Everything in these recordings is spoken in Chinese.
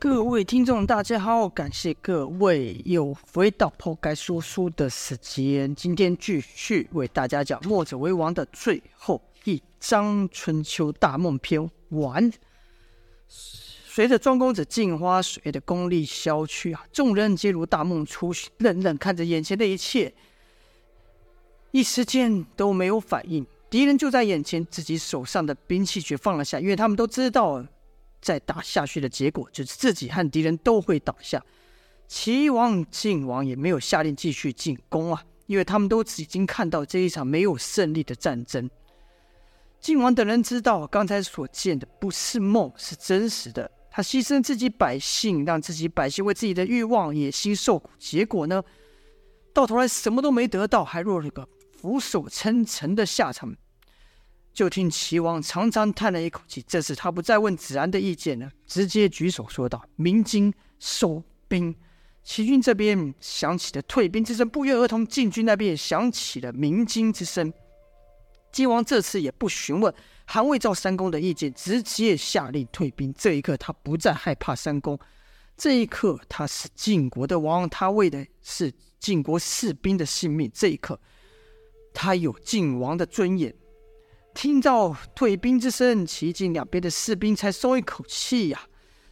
各位听众，大家好，感谢各位又回到抛开说书的时间。今天继续为大家讲《墨者为王》的最后一章《春秋大梦篇》完。随着庄公子镜花水月的功力消去啊，众人皆如大梦初醒，愣愣看着眼前的一切，一时间都没有反应。敌人就在眼前，自己手上的兵器却放了下，因为他们都知道。再打下去的结果就是自己和敌人都会倒下。齐王、晋王也没有下令继续进攻啊，因为他们都已经看到这一场没有胜利的战争。晋王等人知道刚才所见的不是梦，是真实的。他牺牲自己百姓，让自己百姓为自己的欲望、野心受苦，结果呢，到头来什么都没得到，还落了个俯首称臣的下场。就听齐王长长叹了一口气，这时他不再问子安的意见了，直接举手说道：“鸣金收兵。”齐军这边响起了退兵之声，不约而同，晋军那边也响起了鸣金之声。晋王这次也不询问韩魏赵三公的意见，直接下令退兵。这一刻，他不再害怕三公。这一刻，他是晋国的王，他为的是晋国士兵的性命。这一刻，他有晋王的尊严。听到退兵之声，齐晋两边的士兵才松一口气呀、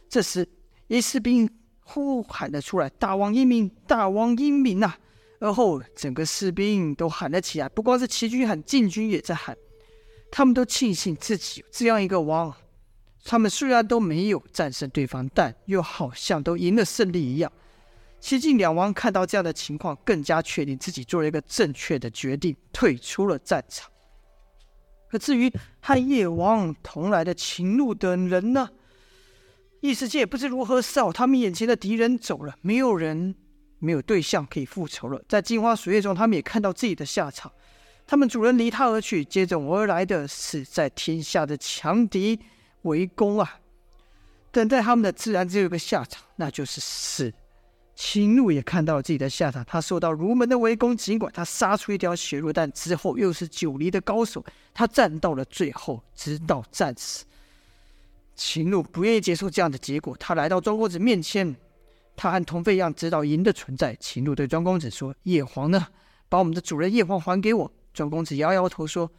这时，一士兵呼喊了出来：“大王英明，大王英明呐！”而后，整个士兵都喊了起来。不光是齐军喊，晋军也在喊。他们都庆幸自己有这样一个王。他们虽然都没有战胜对方，但又好像都赢了胜利一样。齐晋两王看到这样的情况，更加确定自己做了一个正确的决定，退出了战场。可至于和夜王同来的秦鹿等人呢？异世界不知如何是好。他们眼前的敌人走了，没有人，没有对象可以复仇了。在镜花水月中，他们也看到自己的下场。他们主人离他而去，接踵而来的是在天下的强敌围攻啊！等待他们的自然只有一个下场，那就是死。秦鹿也看到了自己的下场，他受到儒门的围攻，尽管他杀出一条血路，但之后又是九黎的高手，他战到了最后，直到战死。秦鹿不愿意接受这样的结果，他来到庄公子面前，他和童飞一样知道赢的存在。秦鹿对庄公子说：“叶黄呢？把我们的主人叶黄还给我。”庄公子摇摇头说：“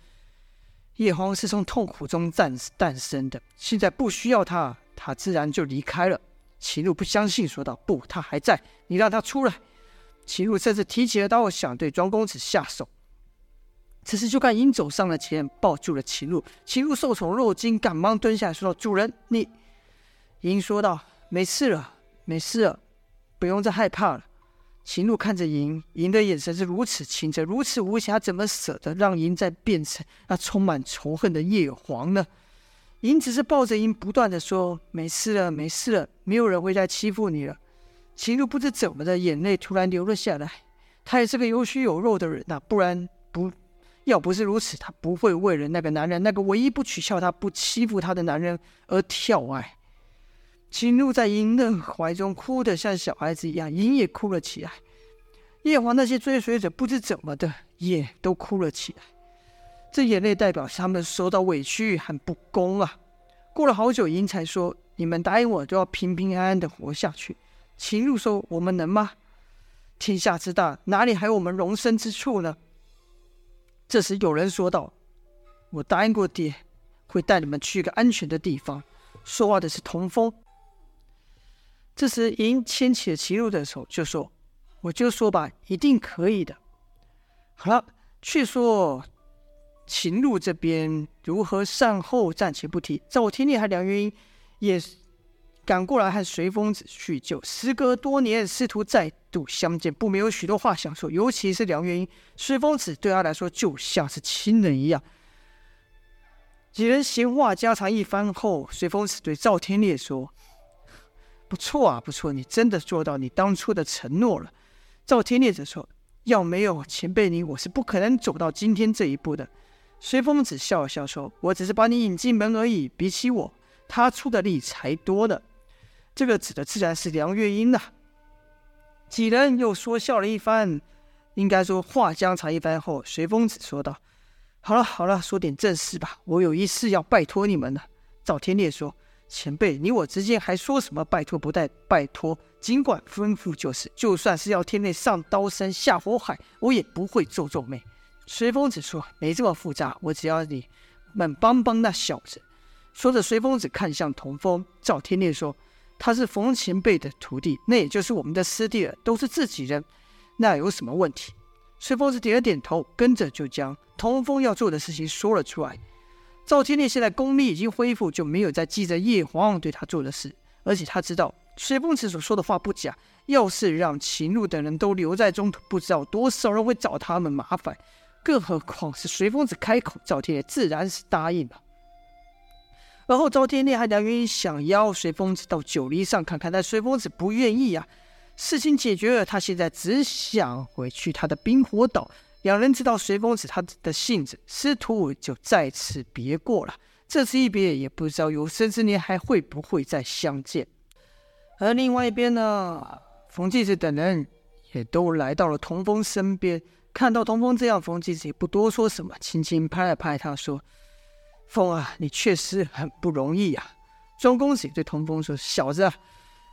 叶黄是从痛苦中诞诞生的，现在不需要他，他自然就离开了。”齐禄不相信，说道：“不，他还在，你让他出来。”齐禄甚至提起了刀，想对庄公子下手。此时，就看银走上了前，抱住了齐禄。齐禄受宠若惊，赶忙蹲下来说道：“主人，你……”银说道：“没事了，没事了，不用再害怕了。”齐禄看着银，银的眼神是如此清澈，如此无瑕，怎么舍得让银再变成那充满仇恨的夜皇呢？银只是抱着银，不断的说：“没事了，没事了，没有人会再欺负你了。”齐禄不知怎么的，眼泪突然流了下来。他也是个有血有肉的人呐、不然不要不是如此，他不会为了那个男人，那个唯一不取笑他、不欺负他的男人而跳爱。齐禄在银的怀中哭得像小孩子一样，银也哭了起来。夜华那些追随者不知怎么的，也都哭了起来。这眼泪代表他们受到委屈和不公啊！过了好久，银才说：“你们答应我，都要平平安安的活下去。”秦鹿说：“我们能吗？天下之大，哪里还有我们容身之处呢？”这时有人说道：“我答应过爹，会带你们去一个安全的地方。”说话的是童风。这时银牵起了秦鹿的手，就说：“我就说吧，一定可以的。”好了，却说。秦路这边如何善后暂且不提，赵天烈和梁元英也赶过来和随风子叙旧。时隔多年，师徒再度相见，不免有许多话想说。尤其是梁元英，随风子对他来说就像是亲人一样。几人闲话家常一番后，随风子对赵天烈说：“不错啊，不错，你真的做到你当初的承诺了。”赵天烈则说：“要没有前辈你，我是不可能走到今天这一步的。”随风子笑了笑说：“我只是把你引进门而已，比起我，他出的力才多呢。”这个指的自然是梁月英呐。几人又说笑了一番，应该说话将长一番后，随风子说道：“好了好了，说点正事吧，我有一事要拜托你们了。”赵天烈说：“前辈，你我之间还说什么拜托不带拜托？尽管吩咐就是，就算是要天内上刀山下火海，我也不会皱皱眉。随风子说：“没这么复杂，我只要你们帮帮那小子。”说着，随风子看向童风，赵天烈说：“他是冯前辈的徒弟，那也就是我们的师弟了，都是自己人，那有什么问题？”随风子点了点头，跟着就将童风要做的事情说了出来。赵天烈现在功力已经恢复，就没有再记着叶皇对他做的事，而且他知道随风子所说的话不假。要是让秦鹿等人都留在中途，不知道多少人会找他们麻烦。更何况是随风子开口，赵天烈自然是答应了。而后赵天烈还两愿意想邀随风子到九黎上看看，但随风子不愿意啊。事情解决了，他现在只想回去他的冰火岛。两人知道随风子他的性子，师徒就再次别过了。这次一别，也不知道有生之年还会不会再相见。而另外一边呢，冯继子等人也都来到了童风身边。看到童风这样，冯继子也不多说什么，轻轻拍了拍他，说：“风啊，你确实很不容易呀。”庄公子对童风说：“小子，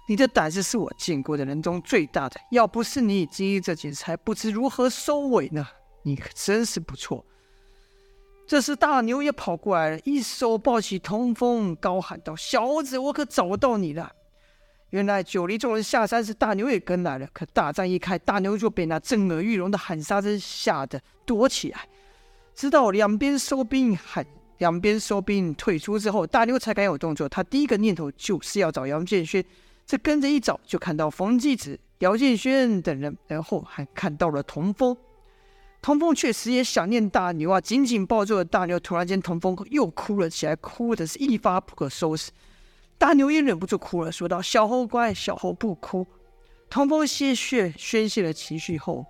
你的胆子是我见过的人中最大的。要不是你经历这件事，还不知如何收尾呢。”你可真是不错。这时大牛也跑过来了，一手抱起童风，高喊道：“小子，我可找到你了！”原来九黎众人下山时，大牛也跟来了。可大战一开，大牛就被那震耳欲聋的喊杀声吓得躲起来。直到两边收兵喊两边收兵退出之后，大牛才敢有动作。他第一个念头就是要找姚建轩。这跟着一找，就看到冯继子、姚建轩等人，然后还看到了童风。童风确实也想念大牛啊，紧紧抱住了大牛。突然间，童风又哭了起来，哭的是一发不可收拾。大牛也忍不住哭了，说道：“小猴乖，小猴不哭。”童风歇血宣泄了情绪后，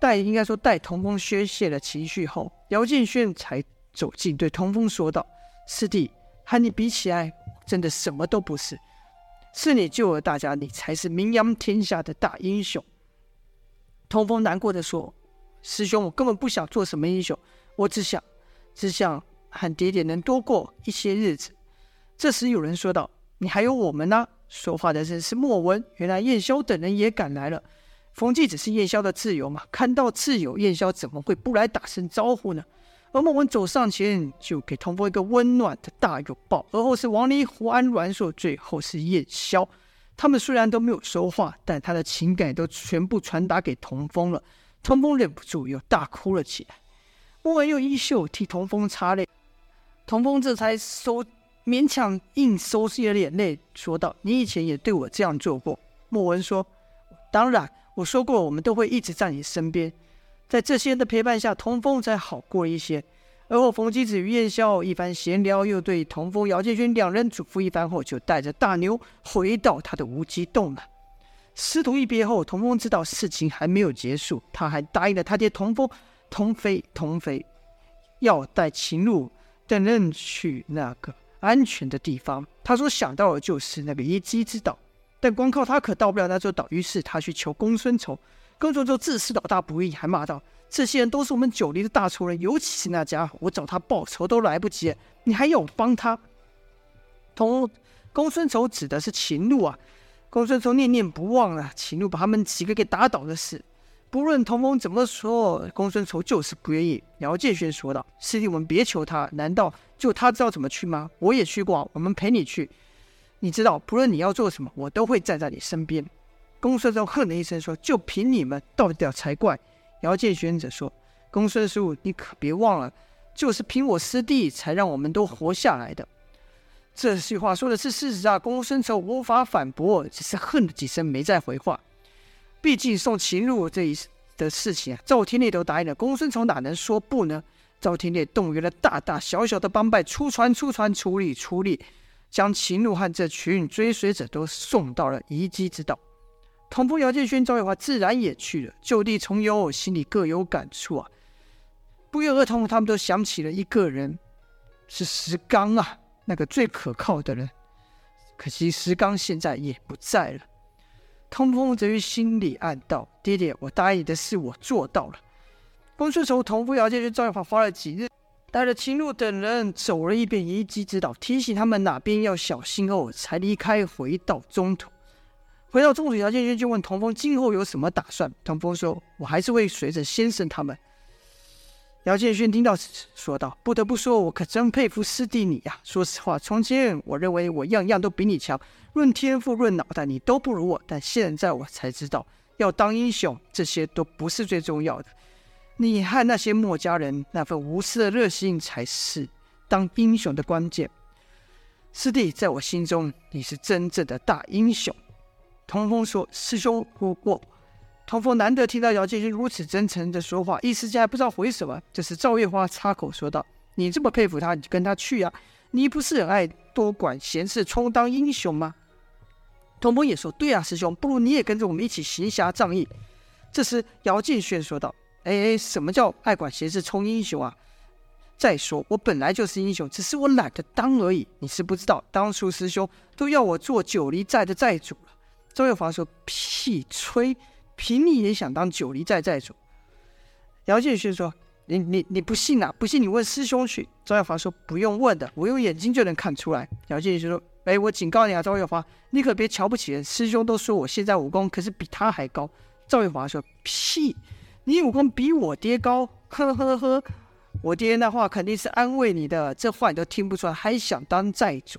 待应该说待童风宣泄了情绪后，姚建轩才走近，对童风说道：“师弟，和你比起来，真的什么都不是。是你救了大家，你才是名扬天下的大英雄。”童风难过的说。师兄，我根本不想做什么英雄，我只想，只想和爹爹能多过一些日子。这时有人说道：“你还有我们呢。”说话的人是莫文。原来燕霄等人也赶来了。冯继只是燕霄的挚友嘛，看到挚友，燕霄怎么会不来打声招呼呢？而莫文走上前，就给童风一个温暖的大拥抱。而后是王离胡、安阮硕，最后是燕霄。他们虽然都没有说话，但他的情感都全部传达给童风了。童风忍不住又大哭了起来，莫文用衣袖替童风擦泪，童风这才收勉强硬收起了眼泪，说道：“你以前也对我这样做过。”莫文说：“当然，我说过我们都会一直在你身边。”在这些人的陪伴下，童风才好过一些。而后，冯姬子与燕霄一番闲聊，又对童风、姚建勋两人嘱咐一番后，就带着大牛回到他的无极洞了。师徒一别后，童风知道事情还没有结束，他还答应了他爹童风、童飞、童飞，要带秦鹿等人去那个安全的地方。他所想到的就是那个遗迹之岛，但光靠他可到不了那座岛。于是他去求公孙仇，公孙仇自私老大不义，还骂道：“这些人都是我们九黎的大仇人，尤其是那家伙，我找他报仇都来不及，你还要我帮他？”同公孙仇指的是秦鹿啊。公孙仇念念不忘了秦鹿把他们几个给打倒的事。不论童风怎么说，公孙仇就是不愿意。姚建轩说道：“师弟，我们别求他，难道就他知道怎么去吗？我也去过，我们陪你去。你知道，不论你要做什么，我都会站在你身边。”公孙仇哼了一声说：“就凭你们，倒掉才怪。”姚建轩则说：“公孙叔，你可别忘了，就是凭我师弟，才让我们都活下来的。”这句话说的是事实啊！公孙仇无法反驳，只是哼了几声，没再回话。毕竟送秦鹿这一的事情啊，赵天烈都答应了，公孙仇哪能说不呢？赵天烈动员了大大小小的帮派，出船出船，出力出力，将秦鹿和这群追随者都送到了遗迹之岛。同父、姚建勋、赵月华自然也去了，就地重游，心里各有感触啊。不约而同，他们都想起了一个人，是石刚啊。那个最可靠的人，可惜石刚现在也不在了。童风则于心里暗道：“爹爹，我答应你的事我做到了。”公孙仇、童风、姚建去、赵月华花了几日带着秦露等人走了一遍遗迹之道，提醒他们哪边要小心后，才离开，回到中土。回到中土，姚建军就问童风今后有什么打算。童风说：“我还是会随着先生他们。”姚建勋听到此，说道：“不得不说，我可真佩服师弟你呀！说实话，从前我认为我样样都比你强，论天赋，论脑袋，你都不如我。但现在我才知道，要当英雄，这些都不是最重要的。你和那些墨家人那份无私的热心，才是当英雄的关键。师弟，在我心中，你是真正的大英雄。”童风说：“师兄，我我。”童风难得听到姚建勋如此真诚的说话，一时间还不知道回什么。这时赵月华插口说道：“你这么佩服他，你就跟他去呀、啊！你不是很爱多管闲事，充当英雄吗？”童风也说：“对啊，师兄，不如你也跟着我们一起行侠仗义。”这时姚建勋说道：“哎哎，什么叫爱管闲事充英雄啊？再说我本来就是英雄，只是我懒得当而已。你是不知道，当初师兄都要我做九黎寨的寨主了。”赵月华说：“屁吹！”凭你也想当九黎寨寨主？姚建勋说：“你你你不信啊？不信你问师兄去。”赵月华说：“不用问的，我用眼睛就能看出来。”姚建勋说：“哎，我警告你啊，赵月华，你可别瞧不起人。师兄都说我现在武功可是比他还高。”赵月华说：“屁，你武功比我爹高？呵呵呵，我爹那话肯定是安慰你的，这话你都听不出来，还想当寨主？”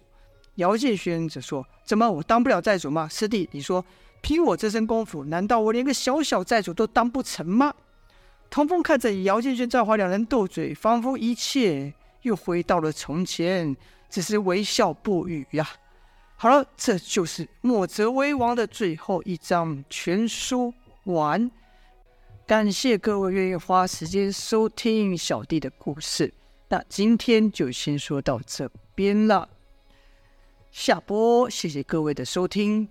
姚建勋则说：“怎么我当不了寨主吗？师弟，你说。”凭我这身功夫，难道我连个小小寨主都当不成吗？童风看着姚建轩、赵华两人斗嘴，仿佛一切又回到了从前，只是微笑不语呀、好了，这就是墨者为王的最后一章全书完。感谢各位愿意花时间收听小弟的故事，那今天就先说到这边了。下播，谢谢各位的收听。